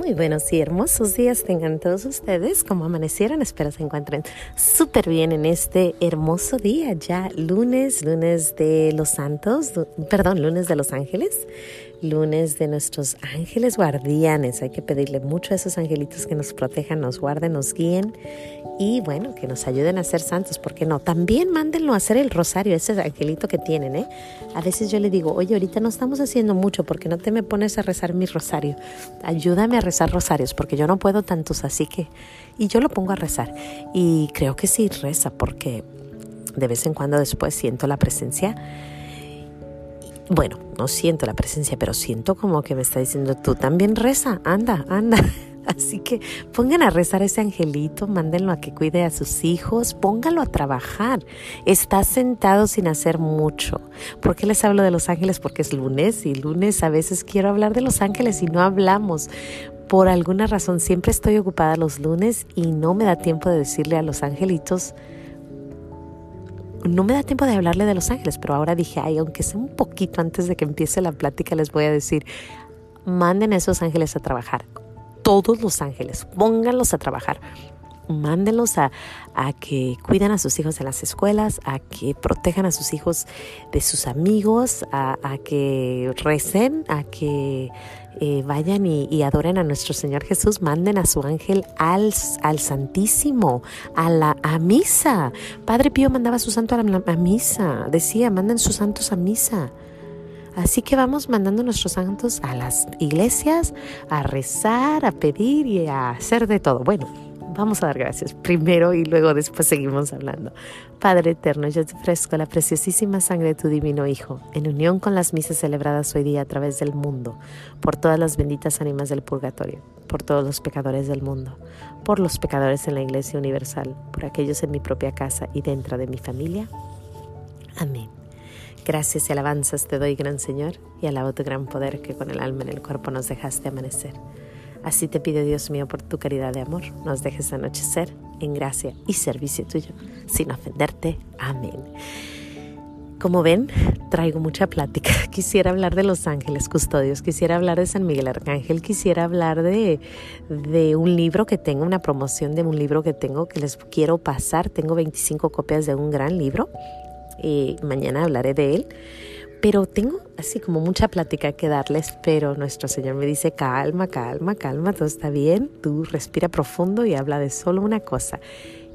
Muy buenos y hermosos días tengan todos ustedes. Como amanecieron, espero se encuentren súper bien en este hermoso día, ya lunes, lunes de los santos, perdón, lunes de los ángeles lunes de nuestros ángeles guardianes. Hay que pedirle mucho a esos angelitos que nos protejan, nos guarden, nos guíen y bueno, que nos ayuden a ser santos, ¿por qué no? También mándenlo a hacer el rosario, ese angelito que tienen, ¿eh? A veces yo le digo, oye, ahorita no estamos haciendo mucho, porque no te me pones a rezar mi rosario? Ayúdame a rezar rosarios, porque yo no puedo tantos, así que... Y yo lo pongo a rezar. Y creo que sí reza, porque de vez en cuando después siento la presencia bueno, no siento la presencia, pero siento como que me está diciendo, tú también reza, anda, anda. Así que pongan a rezar a ese angelito, mándenlo a que cuide a sus hijos, póngalo a trabajar. Está sentado sin hacer mucho. ¿Por qué les hablo de los ángeles? Porque es lunes y lunes a veces quiero hablar de los ángeles y no hablamos. Por alguna razón siempre estoy ocupada los lunes y no me da tiempo de decirle a los angelitos, no me da tiempo de hablarle de Los Ángeles, pero ahora dije, ay, aunque sea un poquito antes de que empiece la plática, les voy a decir, manden a esos ángeles a trabajar. Todos los ángeles, pónganlos a trabajar. Mándenlos a, a que cuiden a sus hijos en las escuelas, a que protejan a sus hijos de sus amigos, a, a que recen, a que eh, vayan y, adoren a nuestro Señor Jesús, manden a su ángel al, al Santísimo, a la a misa. Padre Pío mandaba a su santo a, la, misa, decía, manden sus santos a misa. Así que vamos mandando nuestros santos a las iglesias a rezar, a pedir y a hacer de todo. Bueno, Vamos a dar gracias primero y luego después seguimos hablando. Padre eterno, yo te ofrezco la preciosísima sangre de tu divino Hijo, en unión con las misas celebradas hoy día a través del mundo, por todas las benditas ánimas del purgatorio, por todos los pecadores del mundo, por los pecadores en la Iglesia Universal, por aquellos en mi propia casa y dentro de mi familia. Amén. Gracias y alabanzas te doy, gran Señor, y alabo tu gran poder que con el alma en el cuerpo nos dejaste amanecer. Así te pido, Dios mío, por tu caridad de amor, nos dejes anochecer en gracia y servicio tuyo, sin ofenderte. Amén. Como ven, traigo mucha plática. Quisiera hablar de los ángeles custodios, quisiera hablar de San Miguel Arcángel, quisiera hablar de, de, un libro que tengo, una promoción de un libro que tengo que les quiero pasar. Tengo 25 copias de un gran libro y mañana hablaré de él. Pero tengo así como mucha plática que darles, pero nuestro Señor me dice, calma, calma, calma, todo está bien, tú respira profundo y habla de solo una cosa.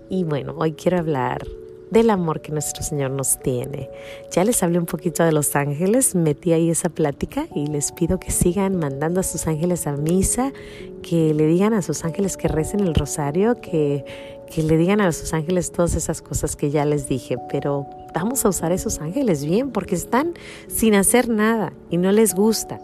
Y bueno, hoy quiero hablar del amor que nuestro Señor nos tiene. Ya les hablé un poquito de los ángeles, metí ahí esa plática y les pido que sigan mandando a sus ángeles a misa, que le digan a sus ángeles que recen el rosario, que, que le digan a sus ángeles todas esas cosas que ya les dije, pero vamos a usar esos ángeles bien porque están sin hacer nada y no les gusta.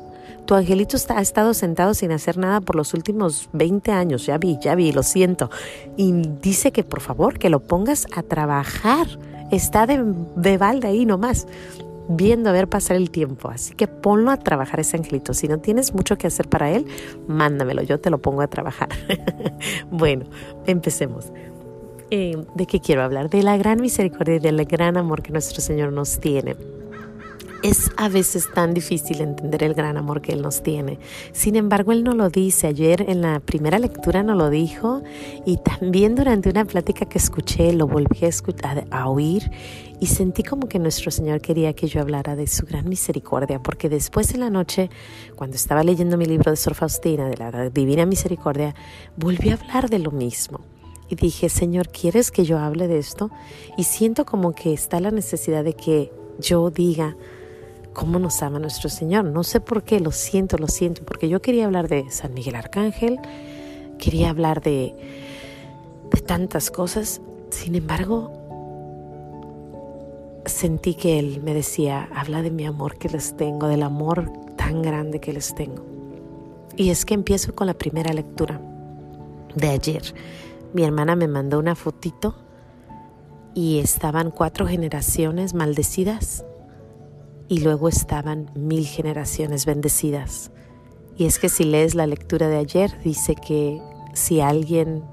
Tu angelito está, ha estado sentado sin hacer nada por los últimos 20 años, ya vi, ya vi, lo siento. Y dice que por favor que lo pongas a trabajar. Está de, de balde ahí nomás viendo a ver pasar el tiempo. Así que ponlo a trabajar ese angelito. Si no tienes mucho que hacer para él, mándamelo, yo te lo pongo a trabajar. bueno, empecemos. Eh, ¿De qué quiero hablar? De la gran misericordia y del gran amor que nuestro Señor nos tiene. Es a veces tan difícil entender el gran amor que Él nos tiene. Sin embargo, Él no lo dice. Ayer en la primera lectura no lo dijo y también durante una plática que escuché lo volví a, escuchar, a oír y sentí como que nuestro Señor quería que yo hablara de su gran misericordia, porque después en la noche, cuando estaba leyendo mi libro de Sor Faustina, de la Divina Misericordia, volví a hablar de lo mismo. Y dije, Señor, ¿quieres que yo hable de esto? Y siento como que está la necesidad de que yo diga, cómo nos ama nuestro Señor. No sé por qué, lo siento, lo siento, porque yo quería hablar de San Miguel Arcángel, quería hablar de, de tantas cosas, sin embargo, sentí que Él me decía, habla de mi amor que les tengo, del amor tan grande que les tengo. Y es que empiezo con la primera lectura de ayer. Mi hermana me mandó una fotito y estaban cuatro generaciones maldecidas y luego estaban mil generaciones bendecidas. Y es que si lees la lectura de ayer, dice que si alguien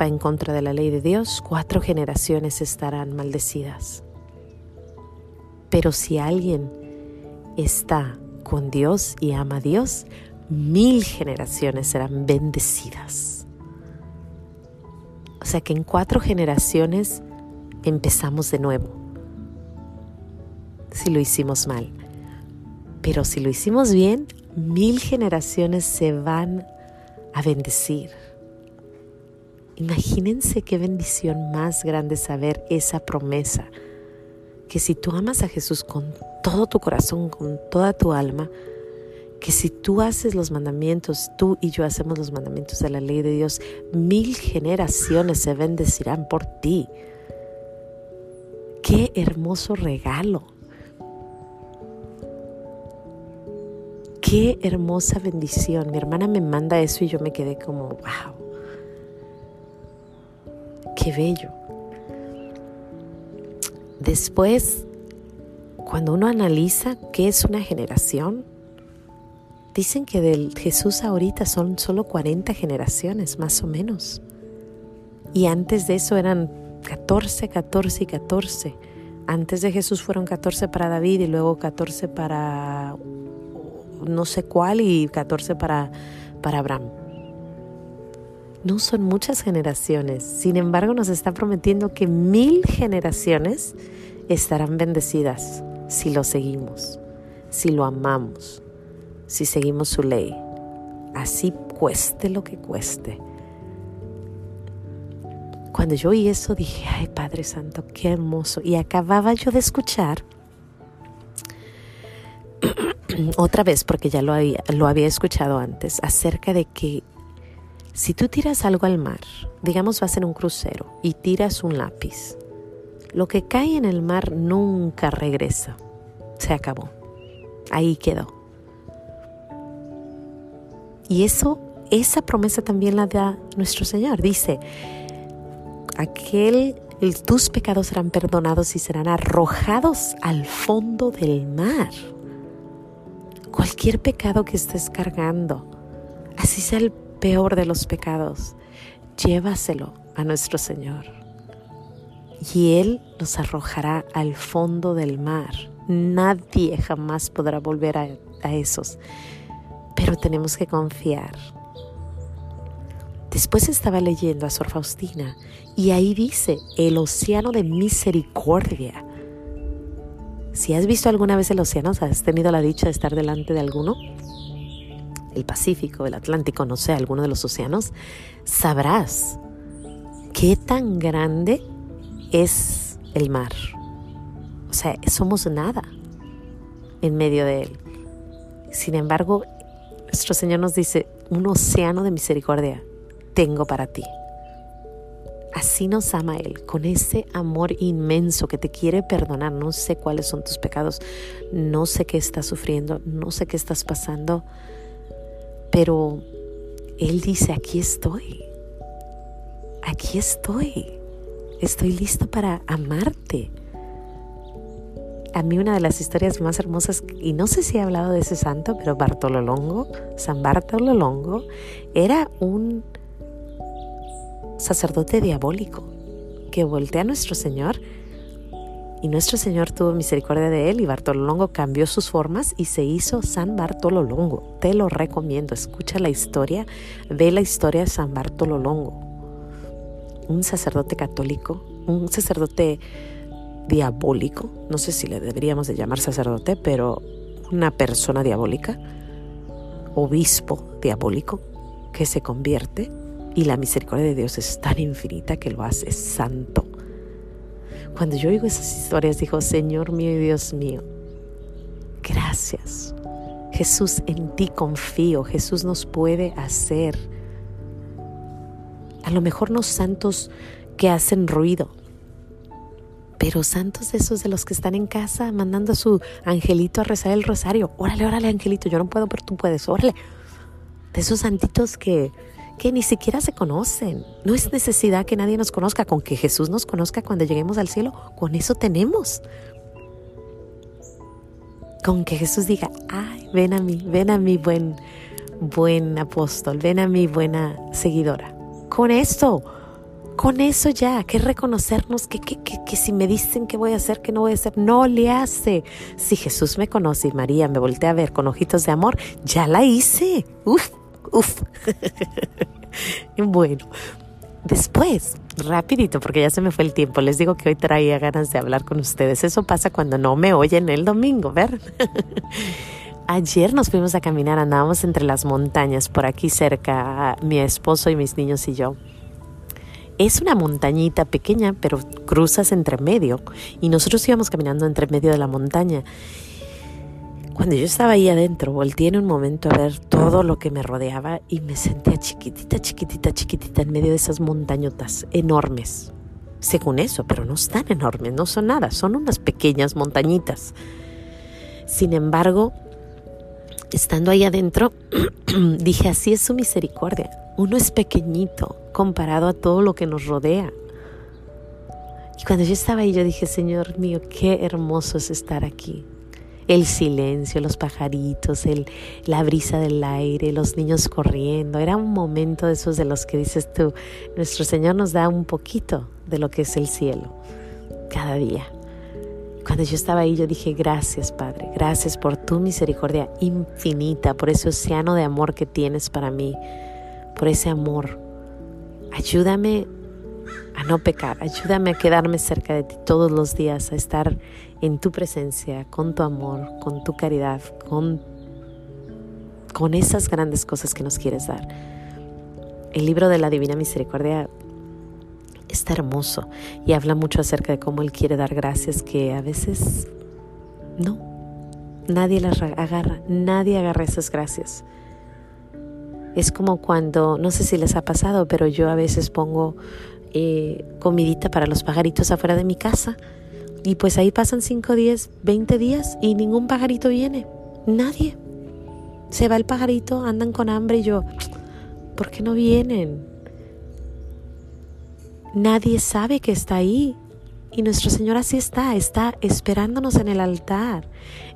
va en contra de la ley de Dios, cuatro generaciones estarán maldecidas. Pero si alguien está con Dios y ama a Dios, mil generaciones serán bendecidas. O sea que en cuatro generaciones empezamos de nuevo. Si lo hicimos mal. Pero si lo hicimos bien, mil generaciones se van a bendecir. Imagínense qué bendición más grande saber esa promesa, que si tú amas a Jesús con todo tu corazón, con toda tu alma, que si tú haces los mandamientos, tú y yo hacemos los mandamientos de la ley de Dios, mil generaciones se bendecirán por ti. Qué hermoso regalo. Qué hermosa bendición. Mi hermana me manda eso y yo me quedé como, wow. Qué bello. Después, cuando uno analiza qué es una generación, Dicen que del Jesús ahorita son solo 40 generaciones, más o menos. Y antes de eso eran 14, 14 y 14. Antes de Jesús fueron 14 para David y luego 14 para no sé cuál y 14 para, para Abraham. No son muchas generaciones, sin embargo nos está prometiendo que mil generaciones estarán bendecidas si lo seguimos, si lo amamos si seguimos su ley, así cueste lo que cueste. Cuando yo oí eso dije, ay Padre Santo, qué hermoso. Y acababa yo de escuchar otra vez, porque ya lo había, lo había escuchado antes, acerca de que si tú tiras algo al mar, digamos vas en un crucero y tiras un lápiz, lo que cae en el mar nunca regresa, se acabó, ahí quedó. Y eso, esa promesa también la da nuestro Señor. Dice, aquel, tus pecados serán perdonados y serán arrojados al fondo del mar. Cualquier pecado que estés cargando, así sea el peor de los pecados, llévaselo a nuestro Señor. Y Él los arrojará al fondo del mar. Nadie jamás podrá volver a, a esos pero tenemos que confiar. Después estaba leyendo a Sor Faustina y ahí dice el océano de misericordia. Si has visto alguna vez el océano, has tenido la dicha de estar delante de alguno, el Pacífico, el Atlántico, no sé, alguno de los océanos, sabrás qué tan grande es el mar. O sea, somos nada en medio de él. Sin embargo, nuestro Señor nos dice, un océano de misericordia tengo para ti. Así nos ama Él, con ese amor inmenso que te quiere perdonar. No sé cuáles son tus pecados, no sé qué estás sufriendo, no sé qué estás pasando, pero Él dice, aquí estoy, aquí estoy, estoy listo para amarte. A mí una de las historias más hermosas, y no sé si he hablado de ese santo, pero Bartolo Longo, San Bartolo Longo, era un sacerdote diabólico que voltea a nuestro Señor y nuestro Señor tuvo misericordia de él y Bartolo Longo cambió sus formas y se hizo San Bartolo Longo. Te lo recomiendo, escucha la historia, ve la historia de San Bartolo Longo. Un sacerdote católico, un sacerdote diabólico, no sé si le deberíamos de llamar sacerdote, pero una persona diabólica, obispo diabólico, que se convierte y la misericordia de Dios es tan infinita que lo hace santo. Cuando yo oigo esas historias, digo, Señor mío y Dios mío, gracias. Jesús, en ti confío. Jesús nos puede hacer. A lo mejor no santos que hacen ruido, pero santos esos de los que están en casa mandando a su angelito a rezar el rosario. Órale, órale, angelito, yo no puedo, pero tú puedes, órale. De esos santitos que, que ni siquiera se conocen. No es necesidad que nadie nos conozca, con que Jesús nos conozca cuando lleguemos al cielo, con eso tenemos. Con que Jesús diga, ay, ven a mí, ven a mí, buen, buen apóstol, ven a mí, buena seguidora. Con esto Con eso ya, que reconocernos que, que, si me dicen que voy a hacer, que no voy a hacer, no le hace. Si Jesús me conoce y María me voltea a ver con ojitos de amor, ya la hice. Uf, uf. bueno, después, rapidito, porque ya se me fue el tiempo, les digo que hoy traía ganas de hablar con ustedes. Eso pasa cuando no me oyen el domingo, ¿ver? Ayer nos fuimos a caminar, andábamos entre las montañas por aquí cerca, mi esposo y mis niños y yo. Es una montañita pequeña, pero cruzas entre medio. Y nosotros íbamos caminando entre medio de la montaña. Cuando yo estaba ahí adentro, volteé en un momento a ver todo lo que me rodeaba y me sentía chiquitita, chiquitita, chiquitita en medio de esas montañotas enormes. Según eso, pero no están enormes, no son nada, son unas pequeñas montañitas. Sin embargo, estando ahí adentro, dije, así es su misericordia. Uno es pequeñito comparado a todo lo que nos rodea. Y cuando yo estaba ahí, yo dije, Señor mío, qué hermoso es estar aquí. El silencio, los pajaritos, la brisa del aire, los niños corriendo. Era un momento de esos de los que dices tú, nuestro Señor nos da un poquito de lo que es el cielo cada día. Cuando yo estaba ahí, yo dije, gracias Padre, gracias por tu misericordia infinita, por ese océano de amor que tienes para mí por ese amor. Ayúdame a no pecar, ayúdame a quedarme cerca de ti todos los días, a estar en tu presencia, con tu amor, con tu caridad, con, con esas grandes cosas que nos quieres dar. El libro de la Divina Misericordia está hermoso y habla mucho acerca de cómo Él quiere dar gracias que a veces no, nadie las agarra, nadie agarra esas gracias. Es como cuando, no sé si les ha pasado, pero yo a veces pongo eh, comidita para los pajaritos afuera de mi casa y pues ahí pasan 5, 10, 20 días y ningún pajarito viene. Nadie. Se va el pajarito, andan con hambre y yo, ¿por qué no vienen? Nadie sabe que está ahí. Y nuestro Señor así está, está esperándonos en el altar,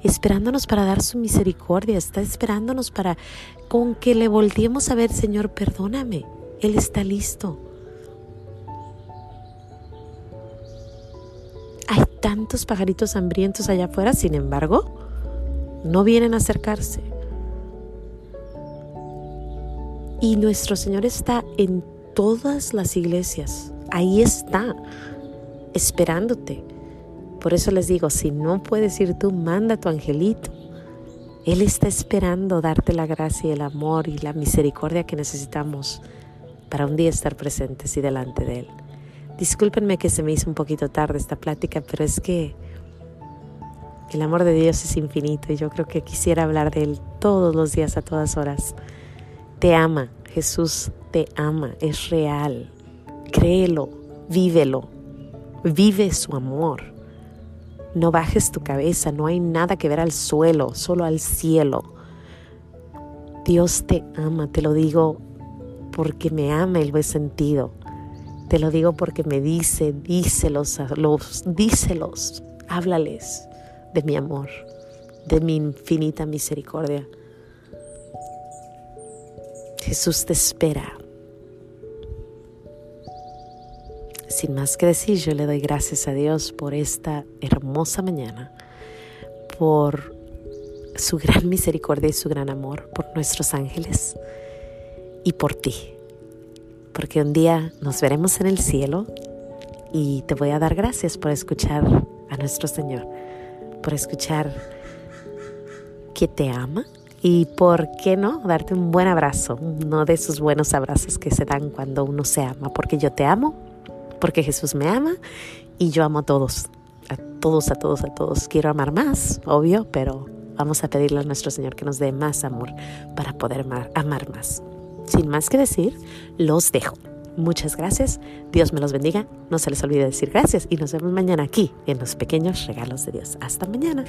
esperándonos para dar su misericordia, está esperándonos para con que le volteemos a ver, Señor, perdóname, Él está listo. Tantos pajaritos hambrientos allá afuera, sin embargo, no vienen a acercarse. Y nuestro Señor está en todas las iglesias, ahí está esperándote. Por eso les digo, si no puedes ir tú, manda a tu angelito. Él está esperando darte la gracia y el amor y la misericordia que necesitamos para un día estar presentes y delante de Él. Discúlpenme que se me hizo un poquito tarde esta plática, pero es que el amor de Dios es infinito y yo creo que quisiera hablar de Él todos los días, a todas horas. Te ama, Jesús te ama, es real. Créelo, vívelo. Vive su amor. No bajes tu cabeza, no hay nada que ver al suelo, solo al cielo. Dios te ama, te lo digo porque me ama lo he sentido. Te lo digo porque me dice, díselos, los, díselos, háblales de mi amor, de mi infinita misericordia. Jesús te espera sin más que decir, yo le doy gracias a Dios por esta hermosa mañana, por su gran misericordia y su gran amor, por nuestros ángeles y por ti. Porque un día nos veremos en el cielo y te voy a dar gracias por escuchar a nuestro Señor, por escuchar que te ama y por qué no darte un buen abrazo, uno de esos buenos abrazos que se dan cuando uno se ama, porque yo te amo porque Jesús me ama y yo amo a todos, a todos, a todos, a todos. Quiero amar más, obvio, pero vamos a pedirle a nuestro Señor que nos dé más amor para poder amar, amar más. Sin más que decir, los dejo. Muchas gracias, Dios me los bendiga, no se les olvide decir gracias y nos vemos mañana aquí en los pequeños regalos de Dios. Hasta mañana.